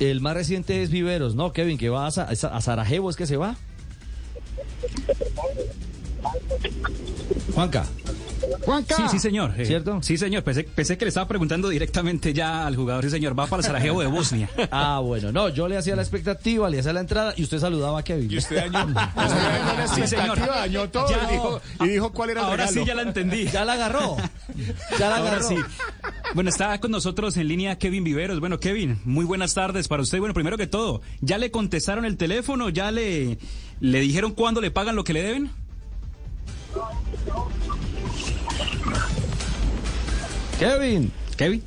El más reciente es Viveros, ¿no, Kevin? Que va a, Sa- a Sarajevo, ¿es que se va? Juanca. Juanca. Sí, sí, señor. Eh, ¿Cierto? Sí, señor. Pensé, pensé que le estaba preguntando directamente ya al jugador. Sí, señor. Va para el Sarajevo de Bosnia. Ah, bueno, no, yo le hacía la expectativa, le hacía la entrada y usted saludaba a Kevin. Y usted dañó, la Sí, señor. dañó todo Ya, y, dijo, y dijo cuál era el Ahora regalo. sí ya la entendí. Ya la agarró. Ya la Ahora agarró. sí. Bueno, está con nosotros en línea Kevin Viveros. Bueno, Kevin, muy buenas tardes para usted. Bueno, primero que todo, ¿ya le contestaron el teléfono? ¿Ya le, le dijeron cuándo le pagan lo que le deben? Kevin. Kevin.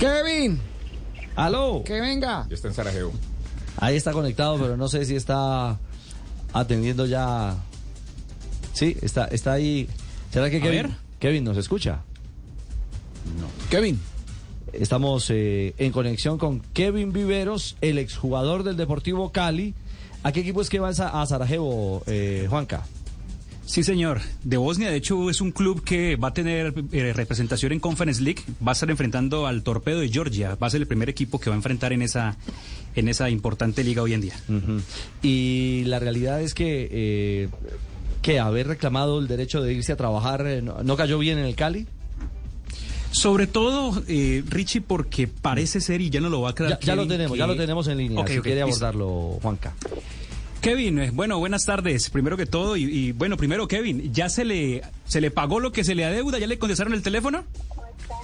Kevin, Aló. que venga. Ya está en Sarajevo. Ahí está conectado, pero no sé si está atendiendo ya. Sí, está, está ahí. ¿Será que A Kevin, ver. Kevin nos escucha? Kevin. Estamos eh, en conexión con Kevin Viveros, el exjugador del Deportivo Cali. ¿A qué equipo es que va a Sa- a Sarajevo, eh, Juanca? Sí, señor. De Bosnia, de hecho, es un club que va a tener eh, representación en Conference League. Va a estar enfrentando al Torpedo de Georgia. Va a ser el primer equipo que va a enfrentar en esa, en esa importante liga hoy en día. Y la realidad es que, eh, que haber reclamado el derecho de irse a trabajar eh, no, no cayó bien en el Cali. Sobre todo, eh, Richie, porque parece ser, y ya no lo va a quedar Ya, ya lo tenemos, que- ya lo tenemos en línea. Ok, si quiere abordarlo, Juanca. Kevin, eh, bueno, buenas tardes. Primero que todo, y, y, bueno, primero, Kevin, ¿ya se le, se le pagó lo que se le adeuda? ¿Ya le contestaron el teléfono?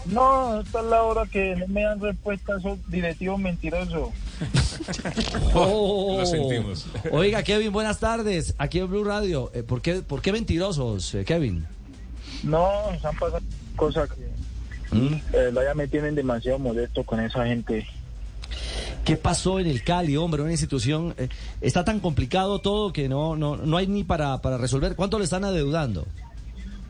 No, esta es la hora que no me dan respuesta a esos directivos mentirosos. Oh. Lo sentimos. Oiga, Kevin, buenas tardes. Aquí en Blue Radio. Eh, ¿por, qué, ¿Por qué mentirosos, eh, Kevin? No, se han pasado cosas que ¿Mm? eh, la ya me tienen demasiado molesto con esa gente. ¿Qué pasó en el Cali, hombre? Una institución. eh, está tan complicado todo que no, no, no hay ni para, para resolver. ¿Cuánto le están adeudando?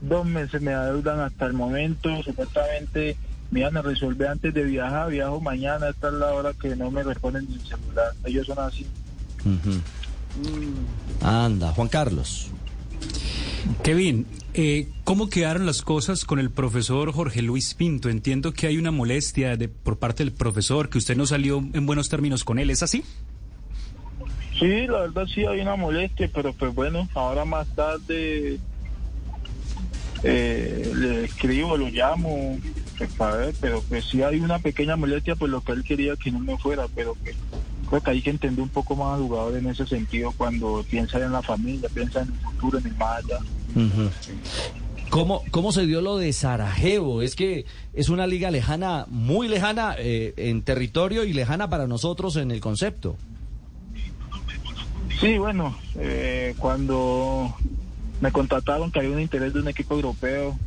Dos meses me adeudan hasta el momento, supuestamente me iban a resolver antes de viajar, viajo mañana, esta es la hora que no me responden ni el celular. Ellos son así. Ujú. Anda, Juan Carlos. Kevin, eh, ¿cómo quedaron las cosas con el profesor Jorge Luis Pinto? Entiendo que hay una molestia de, por parte del profesor, que usted no salió en buenos términos con él, ¿es así? Sí, la verdad sí hay una molestia, pero pues bueno, ahora más tarde eh, le escribo, lo llamo, pues para ver, pero pues sí hay una pequeña molestia por lo que él quería que no me fuera, pero pues, creo que hay que entender un poco más al jugador en ese sentido cuando piensa en la familia, piensa en el futuro, en el más. ¿Cómo, ¿Cómo se dio lo de Sarajevo? Es que es una liga lejana, muy lejana eh, en territorio y lejana para nosotros en el concepto. Sí, bueno, eh, cuando me contrataron que había un interés de un equipo europeo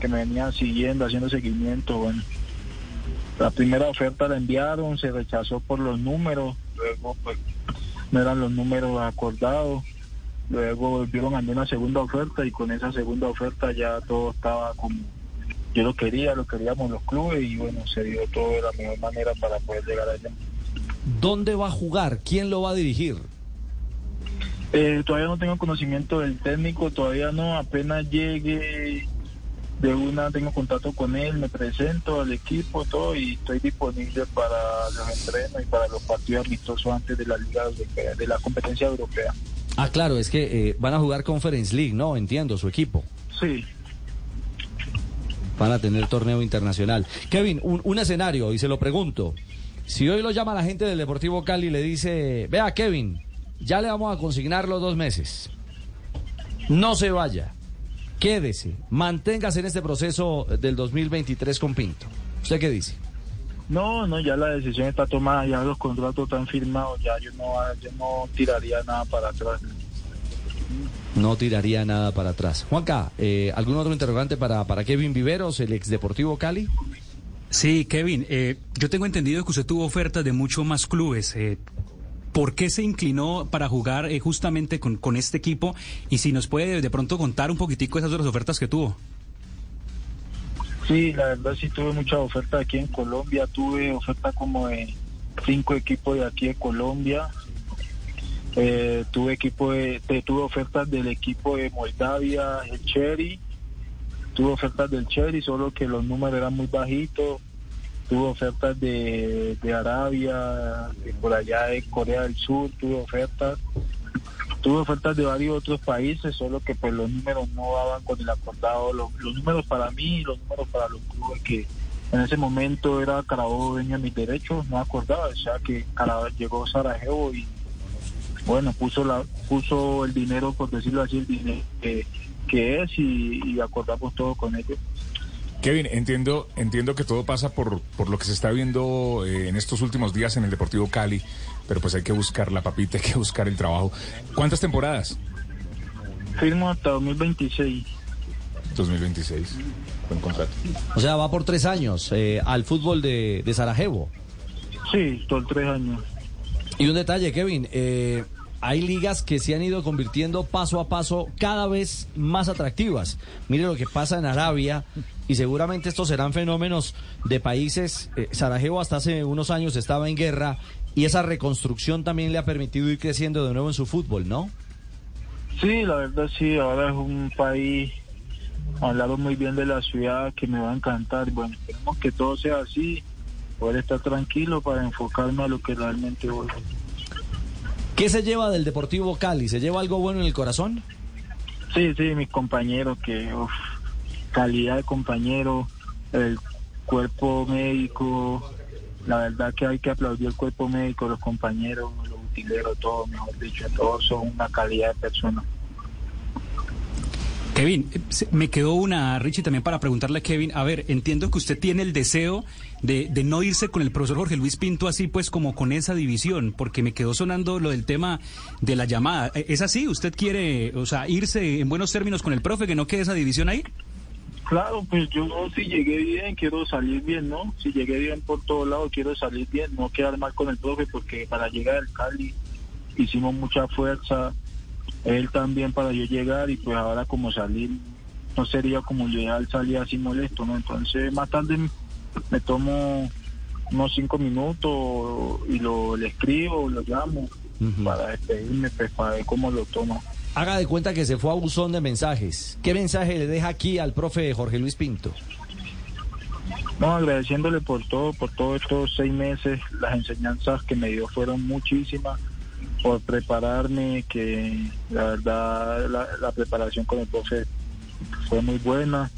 que me venía siguiendo, haciendo seguimiento, bueno. La primera oferta la enviaron, se rechazó por los números, luego pues no eran los números acordados, luego volvieron a enviar una segunda oferta y con esa segunda oferta ya todo estaba como yo lo quería, lo queríamos los clubes y bueno, se dio todo de la mejor manera para poder llegar allá. ¿Dónde va a jugar? ¿Quién lo va a dirigir? Eh, todavía no tengo conocimiento del técnico, todavía no, apenas llegue de una tengo contacto con él, me presento al equipo, todo y estoy disponible para los entrenos y para los partidos amistosos antes de la liga europea, de la competencia europea. Ah, claro, es que eh, van a jugar Conference League, ¿no? Entiendo, su equipo. Sí, Van a tener torneo internacional. Kevin, un, un escenario, y se lo pregunto. Si hoy lo llama la gente del Deportivo Cali y le dice, vea Kevin, ya le vamos a consignar los dos meses. No se vaya. Quédese. Manténgase en este proceso del 2023 con Pinto. ¿Usted qué dice? No, no, ya la decisión está tomada, ya los contratos están firmados, ya yo no, yo no tiraría nada para atrás. No tiraría nada para atrás. Juanca, eh, ¿algún otro interrogante para, para Kevin Viveros, el ex Deportivo Cali? Sí, Kevin, eh, yo tengo entendido que usted tuvo ofertas de mucho más clubes. Eh, ¿Por qué se inclinó para jugar eh, justamente con, con este equipo? Y si nos puede de pronto contar un poquitico esas otras ofertas que tuvo. Sí, la verdad sí tuve muchas ofertas aquí en Colombia, tuve ofertas como de cinco equipos de aquí de Colombia, eh, tuve equipo de, tuve ofertas del equipo de Moldavia, el Cherry, tuve ofertas del Cherry, solo que los números eran muy bajitos, tuve ofertas de, Arabia, por allá de Corea del Sur, tuve ofertas. Tuve ofertas de varios otros países, solo que pues los números no daban con el acordado, los, los números para mí y los números para los clubes que en ese momento era Carabobo de mis derechos, no acordaba, o sea que Carabobo llegó Sarajevo y bueno, puso la puso el dinero, por decirlo así, el dinero que, es y acordamos todo con ellos. Kevin, entiendo, entiendo que todo pasa por, por lo que se está viendo eh, en estos últimos días en el Deportivo Cali, pero pues hay que buscar la papita, hay que buscar el trabajo. ¿Cuántas temporadas? Firmo hasta 2026. 2026. Buen contrato. O sea, va por tres años eh, al fútbol de, de Sarajevo. Sí, todos tres años. Y un detalle, Kevin, eh, hay ligas que se han ido convirtiendo paso a paso cada vez más atractivas. Mire lo que pasa en Arabia y seguramente estos serán fenómenos de países. eh, Sarajevo hasta hace unos años estaba en guerra y esa reconstrucción también le ha permitido ir creciendo de nuevo en su fútbol, ¿no? Sí, la verdad sí, ahora es un país, hablaron muy bien de la ciudad que me va a encantar. Bueno, esperemos que todo sea así, poder estar tranquilo para enfocarme a lo que realmente voy. ¿Qué se lleva del Deportivo Cali? ¿Se lleva algo bueno en el corazón? Sí, sí, mis compañeros, que uf, calidad de compañero, el cuerpo médico, la verdad que hay que aplaudir el cuerpo médico, los compañeros, los utileros, todo, mejor dicho, todos son una calidad de personas. Kevin, eh, me quedó una, Richie, también para preguntarle a Kevin. A ver, entiendo que usted tiene el deseo de, de no irse con el profesor Jorge Luis Pinto así, pues como con esa división, porque me quedó sonando lo del tema de la llamada. Eh, ¿Es así? ¿Usted quiere, o sea, irse en buenos términos con el profe, que no quede esa división ahí? Claro, pues yo si llegué bien, quiero salir bien, ¿no? Si llegué bien por todos lados, quiero salir bien, no quedar mal con el profe, porque para llegar al Cali hicimos mucha fuerza, él también para yo llegar, y pues ahora como salir, no sería como ideal salir así molesto, ¿no? Entonces más tarde me tomo unos cinco minutos y lo le escribo, lo llamo, para despedirme, pues para ver cómo lo toma. Haga de cuenta que se fue a buzón de mensajes. ¿Qué mensaje le deja aquí al profe Jorge Luis Pinto? No, agradeciéndole por todo, por todos estos seis meses, las enseñanzas que me dio fueron muchísimas, por prepararme, que la verdad la, preparación con el profe fue muy buena.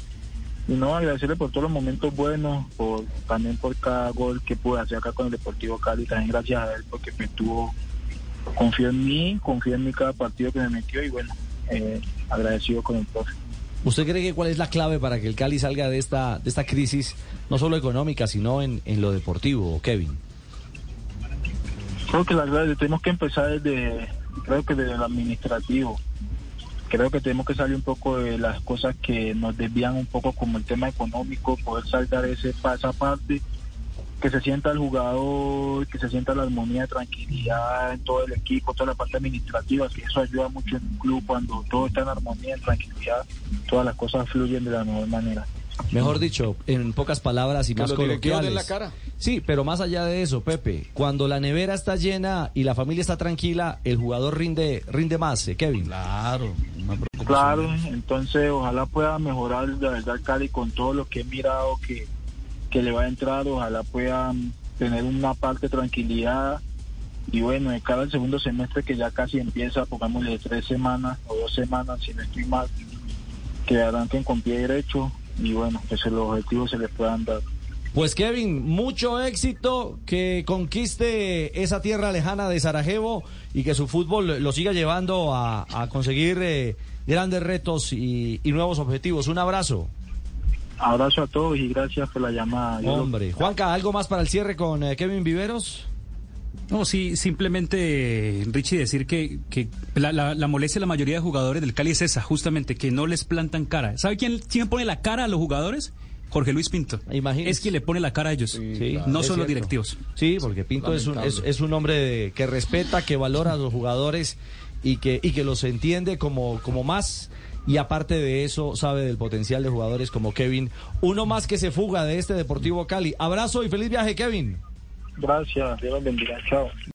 Y no, agradecerle por todos los momentos buenos, por también por cada gol que pude hacer acá con el Deportivo Cali, también gracias a él porque me tuvo, confió en mí, confió en mí cada partido que me metió y bueno, eh, agradecido con el profe. ¿Usted cree que cuál es la clave para que el Cali salga de esta, de esta crisis, no solo económica, sino en, en lo deportivo, Kevin? Creo que la verdad tenemos que empezar desde, creo que desde lo administrativo. Creo que tenemos que salir un poco de las cosas que nos desvían un poco como el tema económico, poder saltar ese esa parte, que se sienta el jugador, que se sienta la armonía, de tranquilidad en todo el equipo, toda la parte administrativa, que eso ayuda mucho en un club cuando todo está en armonía, en tranquilidad, todas las cosas fluyen de la mejor manera. Mejor dicho, en pocas palabras y Que más coloquiales. la cara. Sí, pero más allá de eso, Pepe, cuando la nevera está llena y la familia está tranquila, el jugador rinde rinde más, eh, Kevin. Claro. Claro, entonces ojalá pueda mejorar la verdad Cali con todo lo que he mirado que, que le va a entrar, ojalá puedan tener una parte tranquilidad y bueno, de cada segundo semestre que ya casi empieza, pongámosle tres semanas o dos semanas, si no estoy mal, que arranquen con pie derecho y bueno, que se los objetivos se les puedan dar. Pues Kevin, mucho éxito, que conquiste esa tierra lejana de Sarajevo y que su fútbol lo siga llevando a, a conseguir eh, grandes retos y, y nuevos objetivos. Un abrazo. Abrazo a todos y gracias por la llamada. Hombre, Juanca, ¿algo más para el cierre con eh, Kevin Viveros? No, sí, simplemente, Richie, decir que, que la, la- la molestia de la mayoría de jugadores del Cali es esa, justamente, que no les plantan cara. ¿Sabe quién, quién pone la cara a los jugadores? Jorge Luis Pinto. Imagínese. Es quien le pone la cara a ellos. Sí, no son cierto. los directivos. Sí, porque Pinto es un, es un hombre de- que respeta, que valora a los jugadores y que, y que los entiende como, como más. Y aparte de eso, sabe del potencial de jugadores como Kevin. Uno más que se fuga de este Deportivo Cali. Abrazo y feliz viaje, Kevin. Gracias, Dios bendiga, chao.